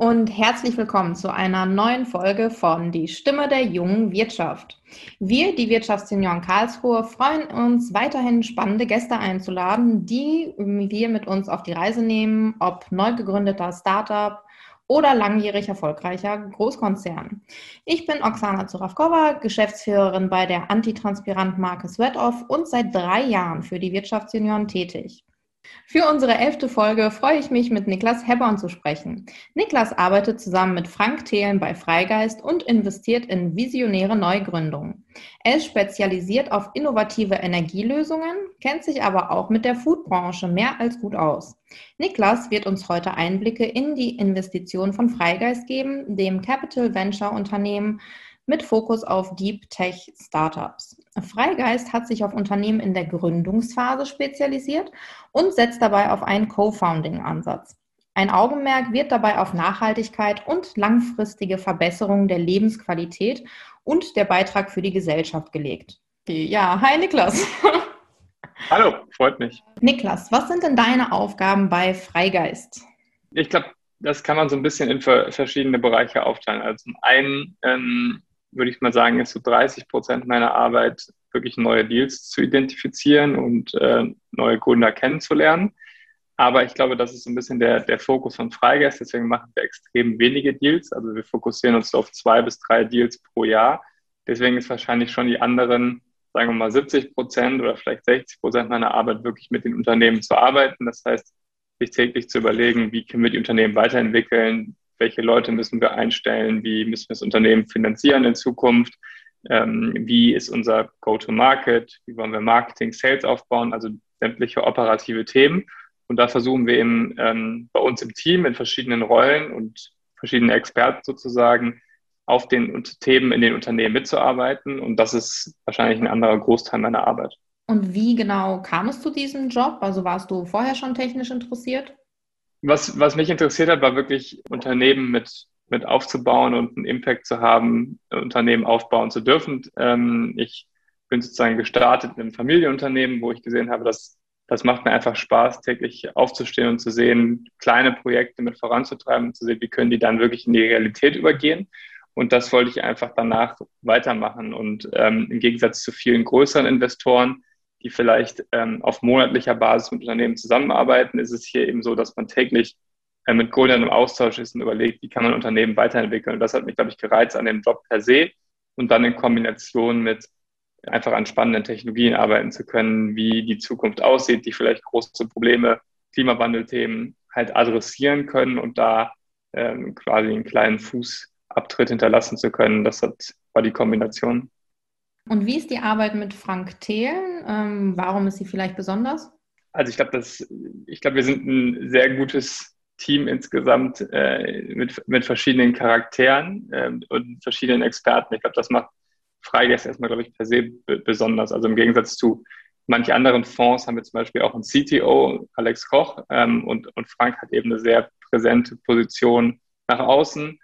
Und herzlich willkommen zu einer neuen Folge von Die Stimme der jungen Wirtschaft. Wir, die Wirtschaftssenioren Karlsruhe, freuen uns weiterhin spannende Gäste einzuladen, die wir mit uns auf die Reise nehmen, ob neu gegründeter Startup oder langjährig erfolgreicher Großkonzern. Ich bin Oksana Zuravkova, Geschäftsführerin bei der Antitranspirant-Marke Sweatoff und seit drei Jahren für die Wirtschaftssenioren tätig. Für unsere elfte Folge freue ich mich, mit Niklas Hebborn zu sprechen. Niklas arbeitet zusammen mit Frank Thelen bei Freigeist und investiert in visionäre Neugründungen. Er ist spezialisiert auf innovative Energielösungen, kennt sich aber auch mit der Foodbranche mehr als gut aus. Niklas wird uns heute Einblicke in die Investition von Freigeist geben, dem Capital Venture Unternehmen, mit Fokus auf Deep Tech Startups. Freigeist hat sich auf Unternehmen in der Gründungsphase spezialisiert und setzt dabei auf einen Co-Founding-Ansatz. Ein Augenmerk wird dabei auf Nachhaltigkeit und langfristige Verbesserung der Lebensqualität und der Beitrag für die Gesellschaft gelegt. Ja, hi Niklas. Hallo, freut mich. Niklas, was sind denn deine Aufgaben bei Freigeist? Ich glaube, das kann man so ein bisschen in verschiedene Bereiche aufteilen. Also zum einen ähm, würde ich mal sagen, ist so 30 Prozent meiner Arbeit, wirklich neue Deals zu identifizieren und äh, neue Gründer kennenzulernen. Aber ich glaube, das ist so ein bisschen der, der Fokus von Freigeist. Deswegen machen wir extrem wenige Deals. Also wir fokussieren uns auf zwei bis drei Deals pro Jahr. Deswegen ist wahrscheinlich schon die anderen, sagen wir mal 70 Prozent oder vielleicht 60 Prozent meiner Arbeit wirklich mit den Unternehmen zu arbeiten. Das heißt, sich täglich zu überlegen, wie können wir die Unternehmen weiterentwickeln, welche Leute müssen wir einstellen, wie müssen wir das Unternehmen finanzieren in Zukunft, ähm, wie ist unser Go-to-Market, wie wollen wir Marketing, Sales aufbauen, also sämtliche operative Themen. Und da versuchen wir eben ähm, bei uns im Team in verschiedenen Rollen und verschiedene Experten sozusagen auf den Themen in den Unternehmen mitzuarbeiten. Und das ist wahrscheinlich ein anderer Großteil meiner Arbeit. Und wie genau kam es zu diesem Job? Also warst du vorher schon technisch interessiert? Was, was mich interessiert hat, war wirklich Unternehmen mit, mit aufzubauen und einen Impact zu haben, Unternehmen aufbauen zu dürfen. Ähm, ich bin sozusagen gestartet in einem Familienunternehmen, wo ich gesehen habe, dass das macht mir einfach Spaß, täglich aufzustehen und zu sehen, kleine Projekte mit voranzutreiben und zu sehen, wie können die dann wirklich in die Realität übergehen. Und das wollte ich einfach danach weitermachen. Und ähm, im Gegensatz zu vielen größeren Investoren die vielleicht ähm, auf monatlicher Basis mit Unternehmen zusammenarbeiten, ist es hier eben so, dass man täglich äh, mit Gründern im Austausch ist und überlegt, wie kann man Unternehmen weiterentwickeln. Und das hat mich, glaube ich, gereizt an dem Job per se und dann in Kombination mit einfach an spannenden Technologien arbeiten zu können, wie die Zukunft aussieht, die vielleicht große Probleme, Klimawandelthemen halt adressieren können und da ähm, quasi einen kleinen Fußabtritt hinterlassen zu können. Das hat, war die Kombination. Und wie ist die Arbeit mit Frank Thelen? Ähm, warum ist sie vielleicht besonders? Also ich glaube, ich glaube, wir sind ein sehr gutes Team insgesamt äh, mit, mit verschiedenen Charakteren äh, und verschiedenen Experten. Ich glaube, das macht Freigeist erstmal, glaube ich, per se besonders. Also im Gegensatz zu manchen anderen Fonds haben wir zum Beispiel auch einen CTO, Alex Koch, ähm, und, und Frank hat eben eine sehr präsente Position nach außen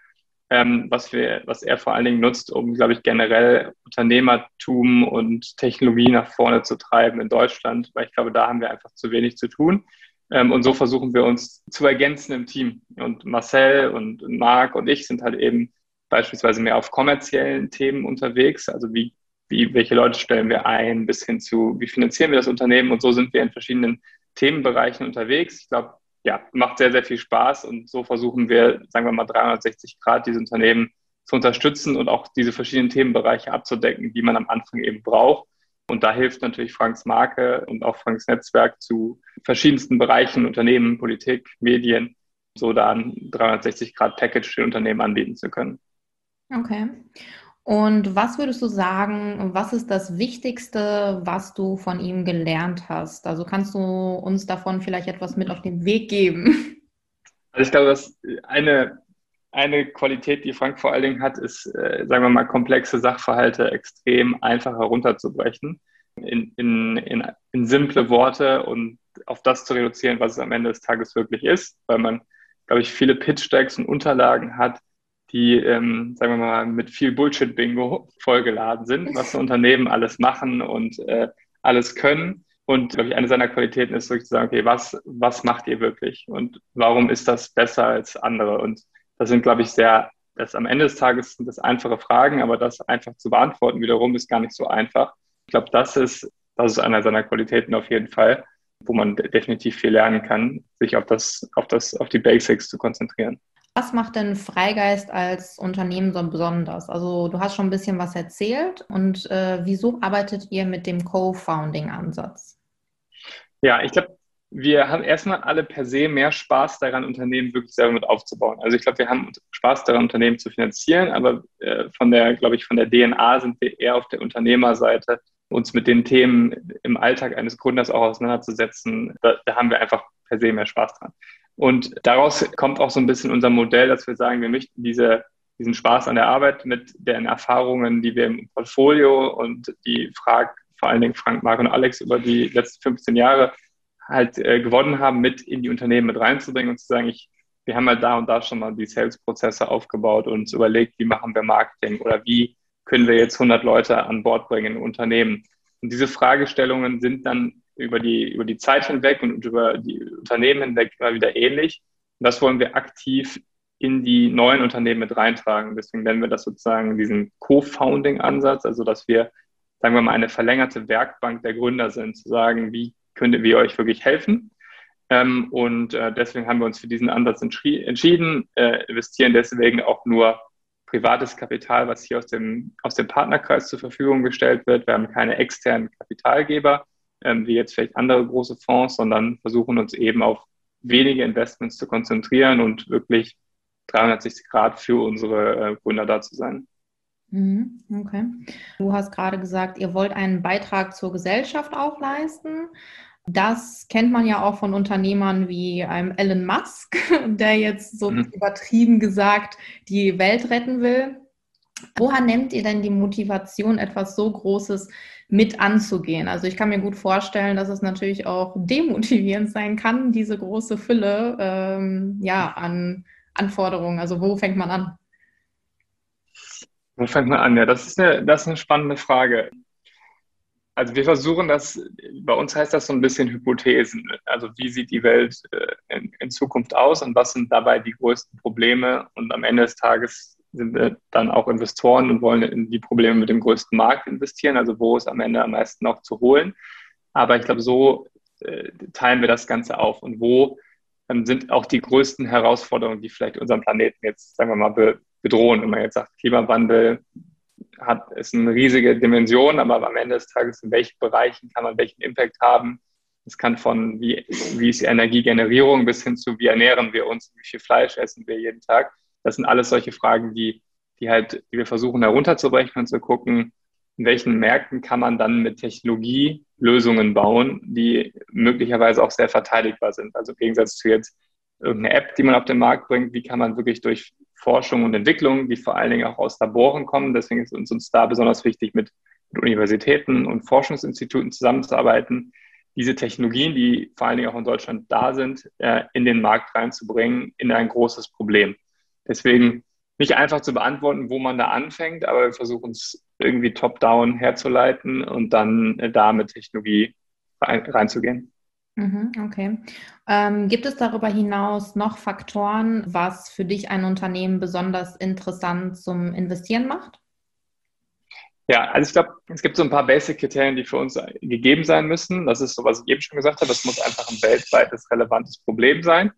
ähm, was, wir, was er vor allen Dingen nutzt, um, glaube ich, generell Unternehmertum und Technologie nach vorne zu treiben in Deutschland, weil ich glaube, da haben wir einfach zu wenig zu tun. Ähm, und so versuchen wir uns zu ergänzen im Team. Und Marcel und Marc und ich sind halt eben beispielsweise mehr auf kommerziellen Themen unterwegs. Also wie, wie, welche Leute stellen wir ein, bis hin zu, wie finanzieren wir das Unternehmen? Und so sind wir in verschiedenen Themenbereichen unterwegs. Ich glaube, ja, macht sehr, sehr viel Spaß und so versuchen wir, sagen wir mal, 360 Grad diese Unternehmen zu unterstützen und auch diese verschiedenen Themenbereiche abzudecken, die man am Anfang eben braucht. Und da hilft natürlich Franks Marke und auch Franks Netzwerk zu verschiedensten Bereichen, Unternehmen, Politik, Medien, so da ein 360-Grad-Package für Unternehmen anbieten zu können. Okay. Und was würdest du sagen, was ist das Wichtigste, was du von ihm gelernt hast? Also kannst du uns davon vielleicht etwas mit auf den Weg geben? Also ich glaube, dass eine eine Qualität, die Frank vor allen Dingen hat, ist, äh, sagen wir mal, komplexe Sachverhalte extrem einfach herunterzubrechen in, in, in, in simple Worte und auf das zu reduzieren, was es am Ende des Tages wirklich ist, weil man, glaube ich, viele Pitch-Decks und Unterlagen hat, die, ähm, sagen wir mal, mit viel Bullshit-Bingo vollgeladen sind, was Unternehmen alles machen und äh, alles können. Und glaube ich, eine seiner Qualitäten ist wirklich zu sagen, okay, was, was macht ihr wirklich und warum ist das besser als andere? Und das sind, glaube ich, sehr, das am Ende des Tages sind das einfache Fragen, aber das einfach zu beantworten wiederum ist gar nicht so einfach. Ich glaube, das ist, das ist einer seiner Qualitäten auf jeden Fall, wo man definitiv viel lernen kann, sich auf das, auf das, auf die Basics zu konzentrieren. Was macht denn Freigeist als Unternehmen so besonders? Also du hast schon ein bisschen was erzählt und äh, wieso arbeitet ihr mit dem Co-Founding-Ansatz? Ja, ich glaube, wir haben erstmal alle per se mehr Spaß daran, Unternehmen wirklich selber mit aufzubauen. Also ich glaube, wir haben Spaß daran, Unternehmen zu finanzieren, aber äh, von der, glaube ich, von der DNA sind wir eher auf der Unternehmerseite, uns mit den Themen im Alltag eines Gründers auch auseinanderzusetzen. Da, da haben wir einfach per se mehr Spaß dran. Und daraus kommt auch so ein bisschen unser Modell, dass wir sagen, wir möchten diese, diesen Spaß an der Arbeit mit den Erfahrungen, die wir im Portfolio und die Frag, vor allen Dingen Frank, Marc und Alex über die letzten 15 Jahre halt äh, gewonnen haben, mit in die Unternehmen mit reinzubringen und zu sagen, ich, wir haben halt da und da schon mal die Sales-Prozesse aufgebaut und überlegt, wie machen wir Marketing oder wie können wir jetzt 100 Leute an Bord bringen in Unternehmen. Und diese Fragestellungen sind dann über die, über die Zeit hinweg und über die Unternehmen hinweg immer wieder ähnlich. Und das wollen wir aktiv in die neuen Unternehmen mit reintragen. Deswegen nennen wir das sozusagen diesen Co-Founding-Ansatz, also dass wir, sagen wir mal, eine verlängerte Werkbank der Gründer sind, zu sagen, wie könnte wir euch wirklich helfen. Ähm, und äh, deswegen haben wir uns für diesen Ansatz entschieden, äh, investieren deswegen auch nur privates Kapital, was hier aus dem, aus dem Partnerkreis zur Verfügung gestellt wird. Wir haben keine externen Kapitalgeber, ähm, wie jetzt vielleicht andere große Fonds, sondern versuchen uns eben auf wenige Investments zu konzentrieren und wirklich 360 Grad für unsere äh, Gründer da zu sein. Mhm, okay. Du hast gerade gesagt, ihr wollt einen Beitrag zur Gesellschaft auch leisten. Das kennt man ja auch von Unternehmern wie einem Elon Musk, der jetzt so mhm. übertrieben gesagt die Welt retten will. Woher nehmt ihr denn die Motivation, etwas so Großes mit anzugehen? Also ich kann mir gut vorstellen, dass es natürlich auch demotivierend sein kann, diese große Fülle ähm, ja, an Anforderungen. Also wo fängt man an? Wo fängt man an? Ja, das ist eine, das ist eine spannende Frage. Also wir versuchen das, bei uns heißt das so ein bisschen Hypothesen. Also wie sieht die Welt äh, in, in, Zukunft aus und was sind dabei die größten Probleme? Und am Ende des Tages sind wir dann auch Investoren und wollen in die Probleme mit dem größten Markt investieren, also wo ist am Ende am meisten noch zu holen. Aber ich glaube, so äh, teilen wir das Ganze auf und wo ähm, sind auch die größten Herausforderungen, die vielleicht unseren Planeten jetzt, sagen wir mal, bedrohen. Wenn man jetzt sagt, Klimawandel, hat, ist eine riesige Dimension, aber am Ende des Tages, in welchen Bereichen kann man welchen Impact haben? Es kann von, wie, wie ist die Energiegenerierung bis hin zu, wie ernähren wir uns, wie viel Fleisch essen wir jeden Tag? Das sind alles solche Fragen, die, die halt, die wir versuchen herunterzubrechen und zu gucken, in welchen Märkten kann man dann mit Technologie Lösungen bauen, die möglicherweise auch sehr verteidigbar sind. Also im Gegensatz zu jetzt irgendeine App, die man auf den Markt bringt, wie kann man wirklich durch Forschung und Entwicklung, die vor allen Dingen auch aus Laboren kommen. Deswegen ist uns, uns da besonders wichtig, mit, mit Universitäten und Forschungsinstituten zusammenzuarbeiten, diese Technologien, die vor allen Dingen auch in Deutschland da sind, äh, in den Markt reinzubringen, in ein großes Problem. Deswegen nicht einfach zu beantworten, wo man da anfängt, aber wir versuchen es irgendwie top-down herzuleiten und dann äh, da mit Technologie rein, reinzugehen. Mhm, okay. Ähm, gibt es darüber hinaus noch Faktoren, was für dich ein Unternehmen besonders interessant zum Investieren macht? Ja, also ich glaube, es gibt so ein paar Basic-Kriterien, die für uns gegeben sein müssen. Das ist so, was ich eben schon gesagt habe. Es muss einfach ein weltweites relevantes Problem sein.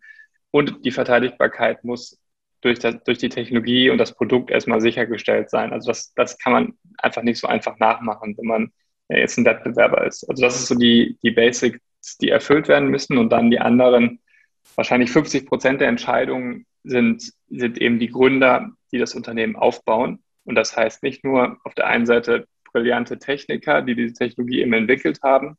Und die Verteidigbarkeit muss durch, das, durch die Technologie und das Produkt erstmal sichergestellt sein. Also das, das kann man einfach nicht so einfach nachmachen, wenn man jetzt ein Wettbewerber ist. Also das ist so die, die Basic die erfüllt werden müssen und dann die anderen, wahrscheinlich 50 Prozent der Entscheidungen sind, sind eben die Gründer, die das Unternehmen aufbauen. Und das heißt nicht nur auf der einen Seite brillante Techniker, die diese Technologie eben entwickelt haben,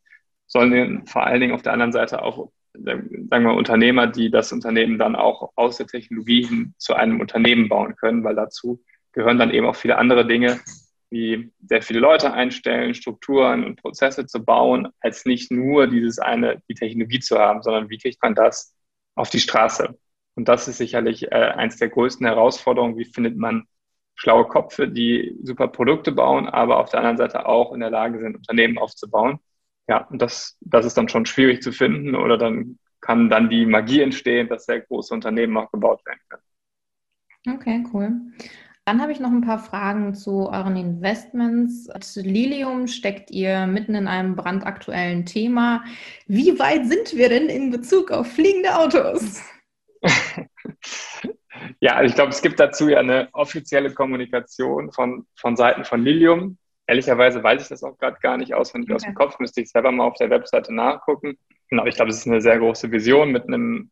sondern vor allen Dingen auf der anderen Seite auch sagen wir, Unternehmer, die das Unternehmen dann auch aus der Technologie hin zu einem Unternehmen bauen können, weil dazu gehören dann eben auch viele andere Dinge, wie sehr viele Leute einstellen, Strukturen und Prozesse zu bauen, als nicht nur dieses eine, die Technologie zu haben, sondern wie kriegt man das auf die Straße? Und das ist sicherlich äh, eins der größten Herausforderungen. Wie findet man schlaue Köpfe, die super Produkte bauen, aber auf der anderen Seite auch in der Lage sind, Unternehmen aufzubauen? Ja, und das, das ist dann schon schwierig zu finden oder dann kann dann die Magie entstehen, dass sehr große Unternehmen auch gebaut werden können. Okay, cool. Dann habe ich noch ein paar Fragen zu euren Investments. Lilium steckt ihr mitten in einem brandaktuellen Thema. Wie weit sind wir denn in Bezug auf fliegende Autos? ja, also ich glaube, es gibt dazu ja eine offizielle Kommunikation von, von Seiten von Lilium. Ehrlicherweise weiß ich das auch gerade gar nicht auswendig okay. aus dem Kopf, müsste ich selber mal auf der Webseite nachgucken. Genau, ich glaube, es ist eine sehr große Vision mit einem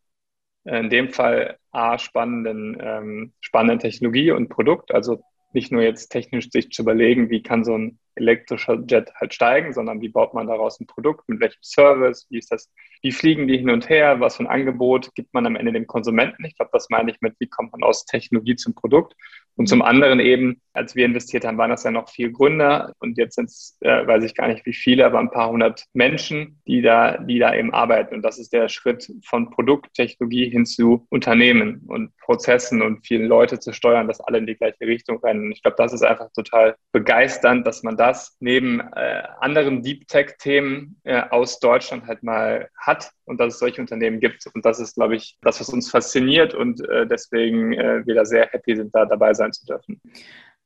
in dem Fall A, spannenden, ähm, spannenden Technologie und Produkt. Also nicht nur jetzt technisch sich zu überlegen, wie kann so ein elektrischer Jet halt steigen, sondern wie baut man daraus ein Produkt, mit welchem Service, wie ist das, wie fliegen die hin und her, was für ein Angebot gibt man am Ende dem Konsumenten. Ich glaube, das meine ich mit, wie kommt man aus Technologie zum Produkt. Und zum anderen eben, als wir investiert haben, waren das ja noch viel Gründer und jetzt sind es, äh, weiß ich gar nicht wie viele, aber ein paar hundert Menschen, die da, die da eben arbeiten. Und das ist der Schritt von Produkttechnologie hin zu Unternehmen und Prozessen und viele Leute zu steuern, dass alle in die gleiche Richtung rennen. Ich glaube, das ist einfach total begeisternd, dass man das neben äh, anderen Deep Tech-Themen äh, aus Deutschland halt mal hat und dass es solche Unternehmen gibt. Und das ist, glaube ich, das, was uns fasziniert und äh, deswegen äh, wir da sehr happy sind, da dabei sein zu dürfen.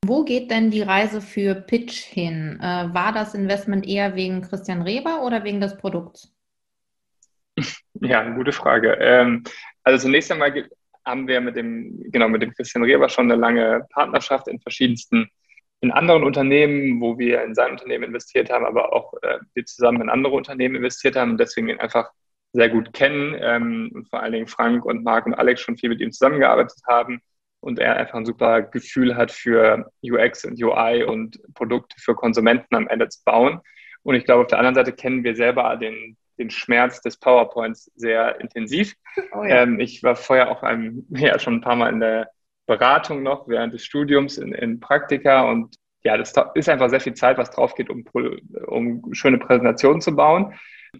Wo geht denn die Reise für Pitch hin? Äh, war das Investment eher wegen Christian Reber oder wegen des Produkts? Ja, eine gute Frage. Ähm, also zunächst einmal haben wir mit dem, genau, mit dem Christian Reber schon eine lange Partnerschaft in verschiedensten, in anderen Unternehmen, wo wir in sein Unternehmen investiert haben, aber auch äh, wir zusammen in andere Unternehmen investiert haben und deswegen einfach sehr gut kennen ähm, und vor allen Dingen Frank und Marc und Alex schon viel mit ihm zusammengearbeitet haben und er einfach ein super Gefühl hat für UX und UI und Produkte für Konsumenten am Ende zu bauen. Und ich glaube, auf der anderen Seite kennen wir selber den, den Schmerz des PowerPoints sehr intensiv. Oh ja. ähm, ich war vorher auch einem, ja, schon ein paar Mal in der Beratung noch während des Studiums in, in Praktika und ja, das ist einfach sehr viel Zeit, was drauf geht, um, um schöne Präsentationen zu bauen.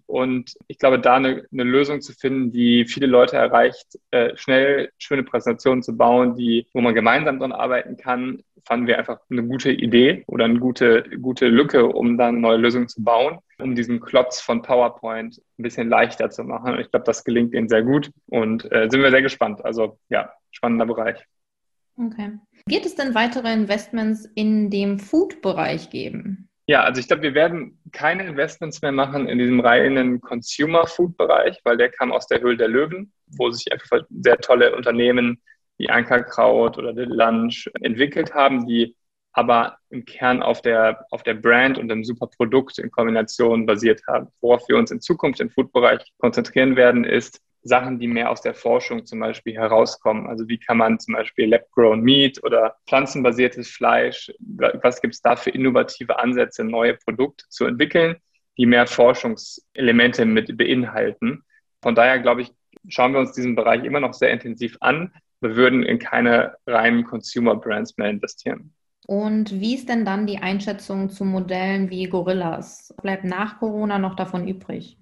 Und ich glaube, da eine, eine Lösung zu finden, die viele Leute erreicht, äh, schnell schöne Präsentationen zu bauen, die, wo man gemeinsam dran arbeiten kann, fanden wir einfach eine gute Idee oder eine gute, gute Lücke, um dann neue Lösung zu bauen, um diesen Klotz von PowerPoint ein bisschen leichter zu machen. Ich glaube, das gelingt ihnen sehr gut und äh, sind wir sehr gespannt. Also ja, spannender Bereich. Okay. Wird es denn weitere Investments in dem Food-Bereich geben? Ja, also ich glaube, wir werden keine Investments mehr machen in diesem reinen Consumer-Food-Bereich, weil der kam aus der Höhle der Löwen, wo sich einfach sehr tolle Unternehmen wie Ankerkraut oder The Lunch entwickelt haben, die aber im Kern auf der, auf der Brand und dem super Produkt in Kombination basiert haben. Worauf wir uns in Zukunft im Food-Bereich konzentrieren werden, ist Sachen, die mehr aus der Forschung zum Beispiel herauskommen. Also wie kann man zum Beispiel Lab-Grown Meat oder pflanzenbasiertes Fleisch, was gibt es da für innovative Ansätze, neue Produkte zu entwickeln, die mehr Forschungselemente mit beinhalten. Von daher glaube ich, schauen wir uns diesen Bereich immer noch sehr intensiv an. Wir würden in keine reinen Consumer Brands mehr investieren. Und wie ist denn dann die Einschätzung zu Modellen wie Gorillas? Bleibt nach Corona noch davon übrig?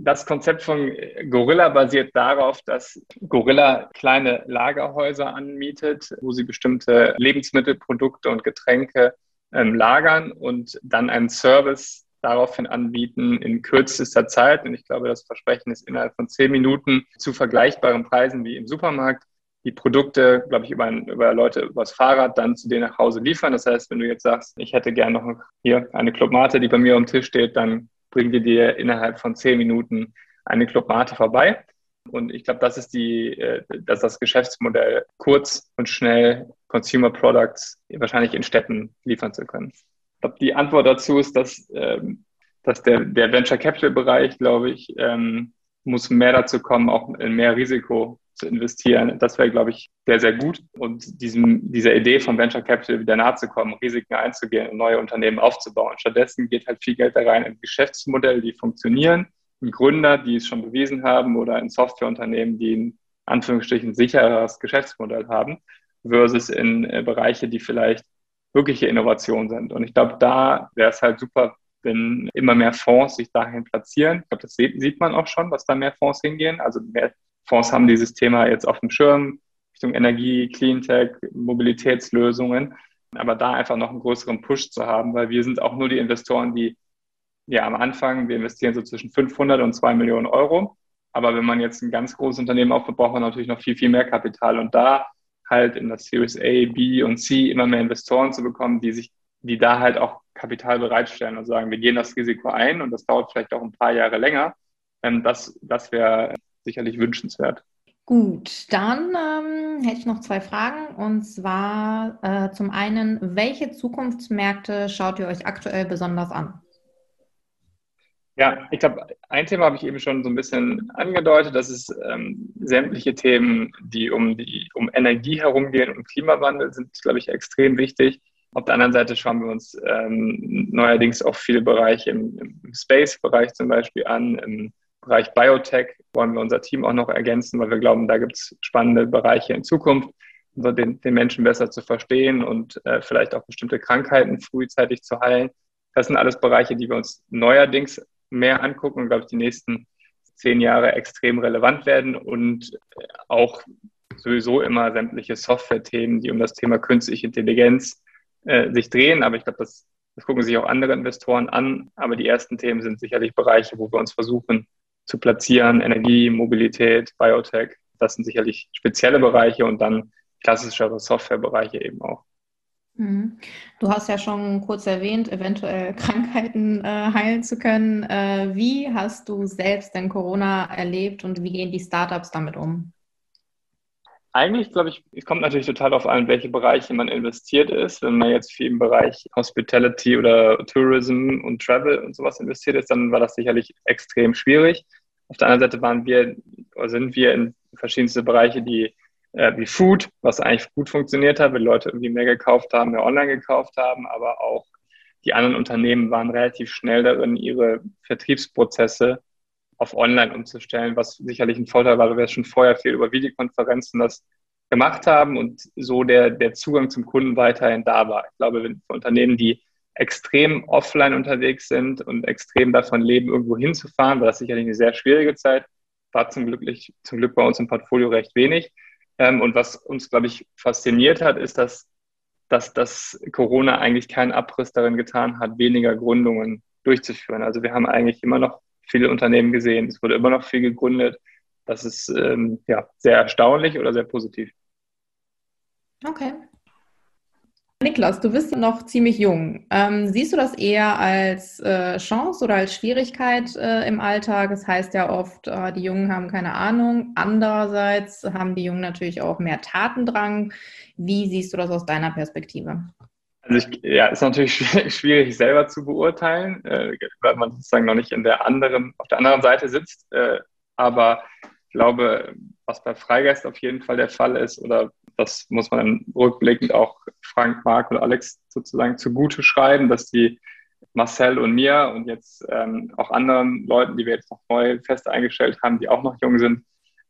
Das Konzept von Gorilla basiert darauf, dass Gorilla kleine Lagerhäuser anmietet, wo sie bestimmte Lebensmittelprodukte und Getränke ähm, lagern und dann einen Service daraufhin anbieten in kürzester Zeit. Und ich glaube, das Versprechen ist innerhalb von zehn Minuten zu vergleichbaren Preisen wie im Supermarkt die Produkte, glaube ich, über, über Leute übers Fahrrad dann zu dir nach Hause liefern. Das heißt, wenn du jetzt sagst, ich hätte gerne noch hier eine Clubmate, die bei mir am Tisch steht, dann bringen wir dir innerhalb von zehn Minuten eine Clubmate vorbei. Und ich glaube, das ist die, äh, das ist das Geschäftsmodell, kurz und schnell Consumer Products wahrscheinlich in Städten liefern zu können. Ich glaube, die Antwort dazu ist, dass, ähm, dass der, der Venture Capital Bereich, glaube ich, ähm, muss mehr dazu kommen, auch in mehr Risiko zu investieren. Das wäre, glaube ich, sehr, sehr gut. Und diesem, dieser Idee von Venture Capital wieder nahe zu kommen, Risiken einzugehen und neue Unternehmen aufzubauen. Stattdessen geht halt viel Geld da rein in Geschäftsmodelle, die funktionieren, in Gründer, die es schon bewiesen haben oder in Softwareunternehmen, die in Anführungsstrichen sicheres Geschäftsmodell haben, versus in äh, Bereiche, die vielleicht wirkliche Innovation sind. Und ich glaube, da wäre es halt super, wenn immer mehr Fonds sich dahin platzieren. Ich glaube, das sieht man auch schon, dass da mehr Fonds hingehen. Also mehr Fonds haben dieses Thema jetzt auf dem Schirm, Richtung Energie, Cleantech, Mobilitätslösungen. Aber da einfach noch einen größeren Push zu haben, weil wir sind auch nur die Investoren, die ja am Anfang, wir investieren so zwischen 500 und 2 Millionen Euro. Aber wenn man jetzt ein ganz großes Unternehmen aufbaut, braucht man natürlich noch viel, viel mehr Kapital. Und da halt in das Series A, B und C immer mehr Investoren zu bekommen, die sich, die da halt auch Kapital bereitstellen und sagen, wir gehen das Risiko ein und das dauert vielleicht auch ein paar Jahre länger. Ähm, das das wäre sicherlich wünschenswert. Gut, dann ähm, hätte ich noch zwei Fragen. Und zwar äh, zum einen, welche Zukunftsmärkte schaut ihr euch aktuell besonders an? Ja, ich glaube, ein Thema habe ich eben schon so ein bisschen angedeutet. Das ist ähm, sämtliche Themen, die um, die um Energie herumgehen und Klimawandel sind, glaube ich, extrem wichtig. Auf der anderen Seite schauen wir uns ähm, neuerdings auch viele Bereiche im, im Space-Bereich zum Beispiel an, im Bereich Biotech wollen wir unser Team auch noch ergänzen, weil wir glauben, da gibt es spannende Bereiche in Zukunft, um den, den Menschen besser zu verstehen und äh, vielleicht auch bestimmte Krankheiten frühzeitig zu heilen. Das sind alles Bereiche, die wir uns neuerdings mehr angucken und, glaube ich, die nächsten zehn Jahre extrem relevant werden und äh, auch sowieso immer sämtliche Software-Themen, die um das Thema künstliche Intelligenz äh, sich drehen. Aber ich glaube, das, das gucken sich auch andere Investoren an. Aber die ersten Themen sind sicherlich Bereiche, wo wir uns versuchen, zu platzieren. Energie, Mobilität, Biotech, das sind sicherlich spezielle Bereiche und dann klassischere Softwarebereiche eben auch. Mhm. Du hast ja schon kurz erwähnt, eventuell Krankheiten äh, heilen zu können. Äh, wie hast du selbst denn Corona erlebt und wie gehen die Startups damit um? Eigentlich glaube ich, es kommt natürlich total darauf an, welche Bereiche man investiert ist. Wenn man jetzt viel im Bereich Hospitality oder Tourism und Travel und sowas investiert ist, dann war das sicherlich extrem schwierig. Auf der anderen Seite waren wir oder sind wir in verschiedenste Bereiche, die äh, wie Food, was eigentlich gut funktioniert hat, weil Leute irgendwie mehr gekauft haben, mehr online gekauft haben, aber auch die anderen Unternehmen waren relativ schnell darin, ihre Vertriebsprozesse auf online umzustellen, was sicherlich ein Vorteil war, weil wir schon vorher viel über Videokonferenzen das gemacht haben und so der, der Zugang zum Kunden weiterhin da war. Ich glaube, für Unternehmen, die extrem offline unterwegs sind und extrem davon leben, irgendwo hinzufahren, war das sicherlich eine sehr schwierige Zeit. War zum Glück, zum Glück bei uns im Portfolio recht wenig. Ähm, und was uns, glaube ich, fasziniert hat, ist, dass, dass das Corona eigentlich keinen Abriss darin getan hat, weniger Gründungen durchzuführen. Also wir haben eigentlich immer noch viele Unternehmen gesehen. Es wurde immer noch viel gegründet. Das ist ähm, ja, sehr erstaunlich oder sehr positiv. Okay. Niklas, du bist noch ziemlich jung. Ähm, siehst du das eher als äh, Chance oder als Schwierigkeit äh, im Alltag? Es das heißt ja oft, äh, die Jungen haben keine Ahnung. Andererseits haben die Jungen natürlich auch mehr Tatendrang. Wie siehst du das aus deiner Perspektive? Also ich, ja, ist natürlich schwierig selber zu beurteilen, äh, weil man sozusagen noch nicht in der anderen, auf der anderen Seite sitzt. Äh, aber ich glaube, was bei Freigeist auf jeden Fall der Fall ist, oder das muss man rückblickend auch Frank, Marc und Alex sozusagen zugute schreiben, dass die Marcel und mir und jetzt ähm, auch anderen Leuten, die wir jetzt noch neu fest eingestellt haben, die auch noch jung sind,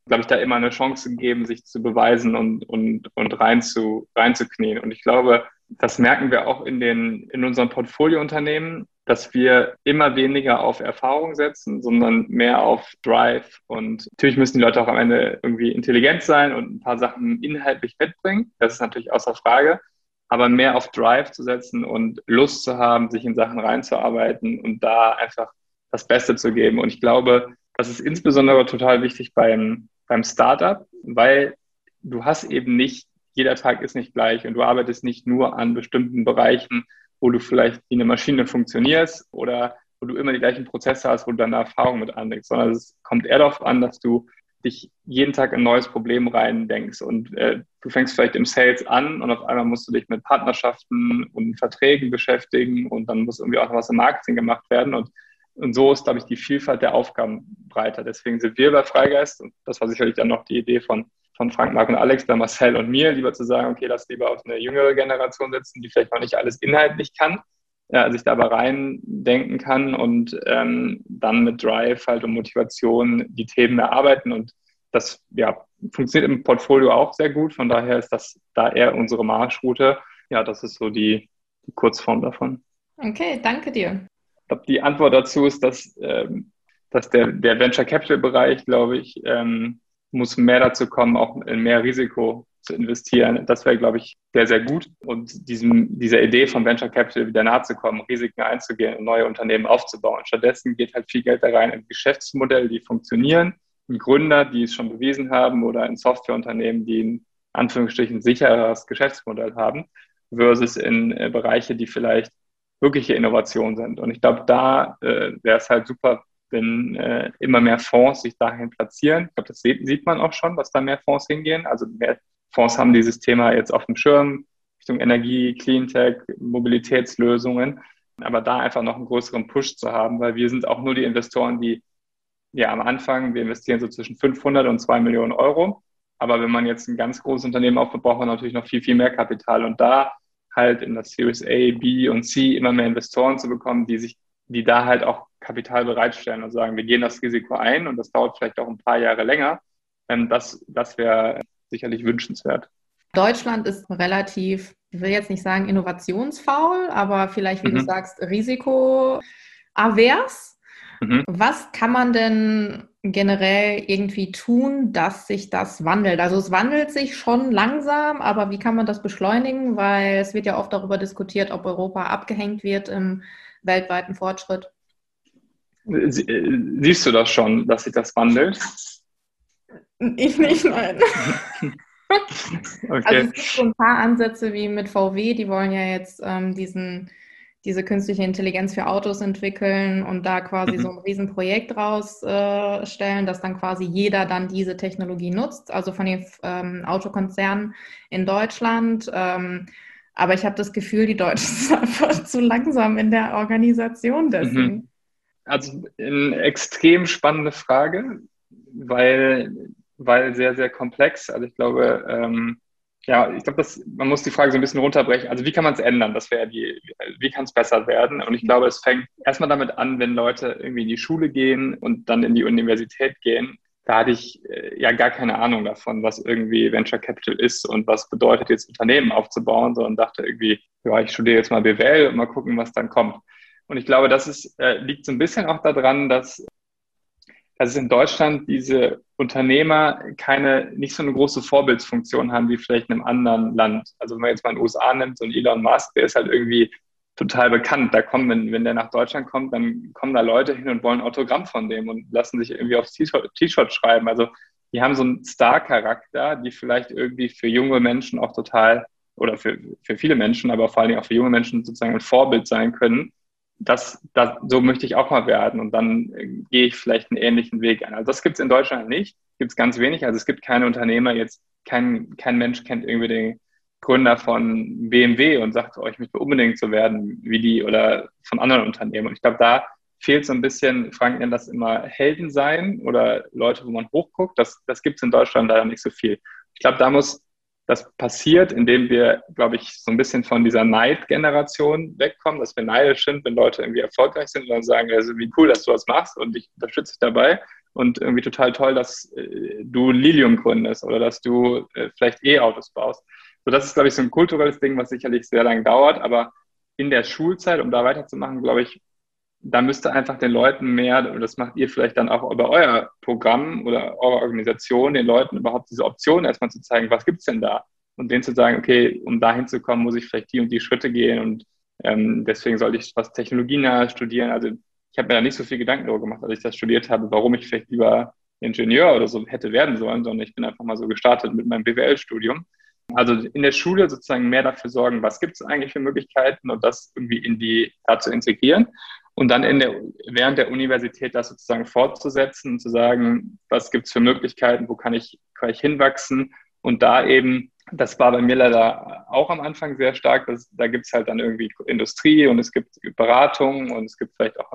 glaube ich, da immer eine Chance geben, sich zu beweisen und, und, und rein zu, reinzuknien. Und ich glaube, das merken wir auch in, den, in unseren Portfoliounternehmen, dass wir immer weniger auf Erfahrung setzen, sondern mehr auf Drive. Und natürlich müssen die Leute auch am Ende irgendwie intelligent sein und ein paar Sachen inhaltlich mitbringen. Das ist natürlich außer Frage. Aber mehr auf Drive zu setzen und Lust zu haben, sich in Sachen reinzuarbeiten und da einfach das Beste zu geben. Und ich glaube, das ist insbesondere total wichtig beim, beim Startup, weil du hast eben nicht, jeder Tag ist nicht gleich und du arbeitest nicht nur an bestimmten Bereichen wo du vielleicht wie eine Maschine funktionierst oder wo du immer die gleichen Prozesse hast, wo du deine Erfahrung mit anlegst, sondern es kommt eher darauf an, dass du dich jeden Tag in ein neues Problem rein denkst und äh, du fängst vielleicht im Sales an und auf einmal musst du dich mit Partnerschaften und Verträgen beschäftigen und dann muss irgendwie auch noch was im Marketing gemacht werden und, und so ist, glaube ich, die Vielfalt der Aufgaben breiter. Deswegen sind wir bei Freigeist und das war sicherlich dann noch die Idee von von Frank, Marc und Alex, bei Marcel und mir, lieber zu sagen, okay, lass lieber auf eine jüngere Generation setzen, die vielleicht noch nicht alles inhaltlich kann, ja, sich da aber reindenken kann und ähm, dann mit Drive halt und Motivation die Themen erarbeiten. Und das ja, funktioniert im Portfolio auch sehr gut. Von daher ist das da eher unsere Marschroute. Ja, das ist so die, die Kurzform davon. Okay, danke dir. Glaube, die Antwort dazu ist, dass, ähm, dass der, der Venture Capital Bereich, glaube ich, ähm, muss mehr dazu kommen, auch in mehr Risiko zu investieren. Das wäre, glaube ich, sehr, sehr gut. Und diesem, dieser Idee von Venture Capital wieder nahe zu kommen, Risiken einzugehen und neue Unternehmen aufzubauen. Stattdessen geht halt viel Geld da rein in Geschäftsmodelle, die funktionieren, in Gründer, die es schon bewiesen haben oder in Softwareunternehmen, die in Anführungsstrichen sicheres Geschäftsmodell haben, versus in äh, Bereiche, die vielleicht wirkliche Innovation sind. Und ich glaube, da äh, wäre es halt super, wenn äh, immer mehr Fonds sich dahin platzieren. Ich glaube, das sieht, sieht man auch schon, dass da mehr Fonds hingehen. Also mehr Fonds haben dieses Thema jetzt auf dem Schirm, Richtung Energie, Cleantech, Mobilitätslösungen. Aber da einfach noch einen größeren Push zu haben, weil wir sind auch nur die Investoren, die ja am Anfang, wir investieren so zwischen 500 und 2 Millionen Euro. Aber wenn man jetzt ein ganz großes Unternehmen aufbaut, braucht man natürlich noch viel, viel mehr Kapital. Und da halt in das Series A, B und C immer mehr Investoren zu bekommen, die sich, die da halt auch Kapital bereitstellen und sagen, wir gehen das Risiko ein und das dauert vielleicht auch ein paar Jahre länger. Ähm, das das wäre sicherlich wünschenswert. Deutschland ist relativ, ich will jetzt nicht sagen innovationsfaul, aber vielleicht, wie mhm. du sagst, risikoavers. Mhm. Was kann man denn generell irgendwie tun, dass sich das wandelt? Also es wandelt sich schon langsam, aber wie kann man das beschleunigen? Weil es wird ja oft darüber diskutiert, ob Europa abgehängt wird im weltweiten Fortschritt. Äh, siehst du das schon, dass sich das wandelt? Ich nicht, nein. okay. Also es gibt so ein paar Ansätze wie mit VW, die wollen ja jetzt ähm, diesen, diese künstliche Intelligenz für Autos entwickeln und da quasi mhm. so ein Riesenprojekt rausstellen, äh, dass dann quasi jeder dann diese Technologie nutzt, also von den ähm, Autokonzernen in Deutschland. Ähm, aber ich habe das Gefühl, die Deutschen sind einfach zu langsam in der Organisation dessen. Mhm. Also eine extrem spannende Frage, weil weil sehr, sehr komplex. Also ich glaube, ähm, ja, ich glaube, man muss die Frage so ein bisschen runterbrechen. Also wie kann man es ändern? Das wäre die, wie kann es besser werden? Und ich glaube, es fängt erstmal damit an, wenn Leute irgendwie in die Schule gehen und dann in die Universität gehen. Da hatte ich äh, ja gar keine Ahnung davon, was irgendwie Venture Capital ist und was bedeutet, jetzt Unternehmen aufzubauen, sondern dachte irgendwie, ja, ich studiere jetzt mal BWL und mal gucken, was dann kommt. Und ich glaube, das ist, äh, liegt so ein bisschen auch daran, dass dass es in Deutschland diese Unternehmer keine, nicht so eine große Vorbildsfunktion haben wie vielleicht in einem anderen Land. Also wenn man jetzt mal in den USA nimmt, so ein Elon Musk, der ist halt irgendwie total bekannt. Da kommen, wenn, wenn der nach Deutschland kommt, dann kommen da Leute hin und wollen Autogramm von dem und lassen sich irgendwie aufs T-Shirt schreiben. Also die haben so einen Star-Charakter, die vielleicht irgendwie für junge Menschen auch total oder für, für viele Menschen, aber vor allen Dingen auch für junge Menschen sozusagen ein Vorbild sein können das, das, so möchte ich auch mal werden und dann äh, gehe ich vielleicht einen ähnlichen Weg an. Also das gibt es in Deutschland nicht, gibt es ganz wenig. Also es gibt keine Unternehmer jetzt, kein, kein Mensch kennt irgendwie den Gründer von BMW und sagt, oh, ich möchte unbedingt so werden wie die oder von anderen Unternehmen. Und ich glaube, da fehlt so ein bisschen, Frank nennt das immer Helden sein oder Leute, wo man hochguckt. Das, das gibt es in Deutschland leider nicht so viel. Ich glaube, da muss das passiert, indem wir, glaube ich, so ein bisschen von dieser Neidgeneration wegkommen, dass wir neidisch sind, wenn Leute irgendwie erfolgreich sind und dann sagen, also wie cool, dass du was machst und ich unterstütze dich dabei und irgendwie total toll, dass äh, du Lilium gründest oder dass du äh, vielleicht E-Autos baust. So, das ist, glaube ich, so ein kulturelles Ding, was sicherlich sehr lange dauert, aber in der Schulzeit, um da weiterzumachen, glaube ich, da müsste einfach den Leuten mehr, und das macht ihr vielleicht dann auch über euer Programm oder eure Organisation, den Leuten überhaupt diese Option erstmal zu zeigen, was gibt's denn da? Und denen zu sagen, okay, um dahin zu kommen, muss ich vielleicht die und die Schritte gehen und ähm, deswegen sollte ich was technologienahe studieren. Also ich habe mir da nicht so viel Gedanken darüber gemacht, als ich das studiert habe, warum ich vielleicht lieber Ingenieur oder so hätte werden sollen, sondern ich bin einfach mal so gestartet mit meinem BWL-Studium. Also in der Schule sozusagen mehr dafür sorgen, was gibt es eigentlich für Möglichkeiten und das irgendwie in die da zu integrieren und dann in der, während der Universität das sozusagen fortzusetzen und zu sagen, was gibt es für Möglichkeiten, wo kann ich, kann ich hinwachsen? Und da eben, das war bei mir leider auch am Anfang sehr stark, dass, da gibt es halt dann irgendwie Industrie und es gibt Beratung und es gibt vielleicht auch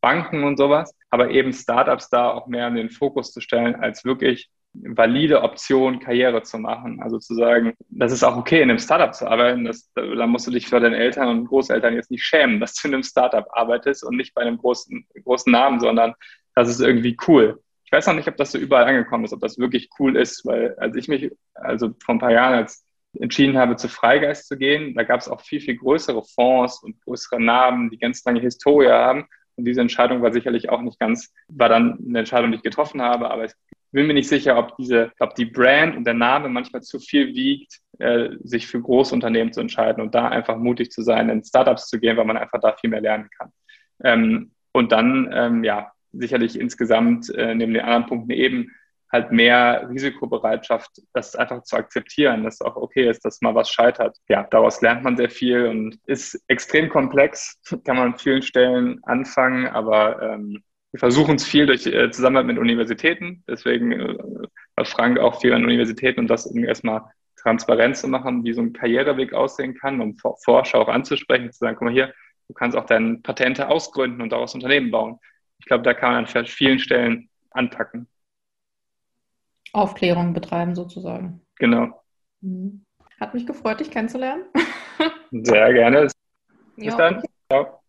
Banken und sowas, aber eben Startups da auch mehr in den Fokus zu stellen, als wirklich valide Option, Karriere zu machen. Also zu sagen, das ist auch okay, in einem Startup zu arbeiten. Das, da musst du dich für deine Eltern und Großeltern jetzt nicht schämen, dass du in einem Startup arbeitest und nicht bei einem großen, großen Namen, sondern das ist irgendwie cool. Ich weiß noch nicht, ob das so überall angekommen ist, ob das wirklich cool ist, weil als ich mich, also vor ein paar Jahren, als entschieden habe, zu Freigeist zu gehen, da gab es auch viel, viel größere Fonds und größere Namen, die ganz lange Historie haben. Und diese Entscheidung war sicherlich auch nicht ganz, war dann eine Entscheidung, die ich getroffen habe, aber ich bin mir nicht sicher, ob diese, ob die Brand und der Name manchmal zu viel wiegt, äh, sich für Großunternehmen zu entscheiden und da einfach mutig zu sein, in Startups zu gehen, weil man einfach da viel mehr lernen kann. Ähm, und dann, ähm, ja, sicherlich insgesamt äh, neben den anderen Punkten eben halt mehr Risikobereitschaft, das einfach zu akzeptieren, dass auch okay ist, dass mal was scheitert. Ja, daraus lernt man sehr viel und ist extrem komplex, kann man an vielen Stellen anfangen, aber ähm, wir versuchen es viel durch äh, Zusammenarbeit mit Universitäten. Deswegen äh, Frank auch viel an Universitäten und das irgendwie erstmal transparent zu machen, wie so ein Karriereweg aussehen kann, um Forscher auch anzusprechen, zu sagen, guck mal hier, du kannst auch deine Patente ausgründen und daraus Unternehmen bauen. Ich glaube, da kann man an vielen Stellen anpacken. Aufklärung betreiben sozusagen. Genau. Mhm. Hat mich gefreut, dich kennenzulernen. Sehr gerne. Bis ja, dann. Ciao.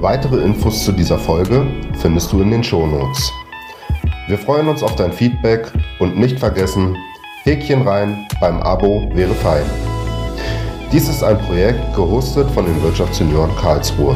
Weitere Infos zu dieser Folge findest du in den Shownotes. Wir freuen uns auf dein Feedback und nicht vergessen, Häkchen rein beim Abo wäre fein. Dies ist ein Projekt gehostet von den Wirtschaftssenioren Karlsruhe.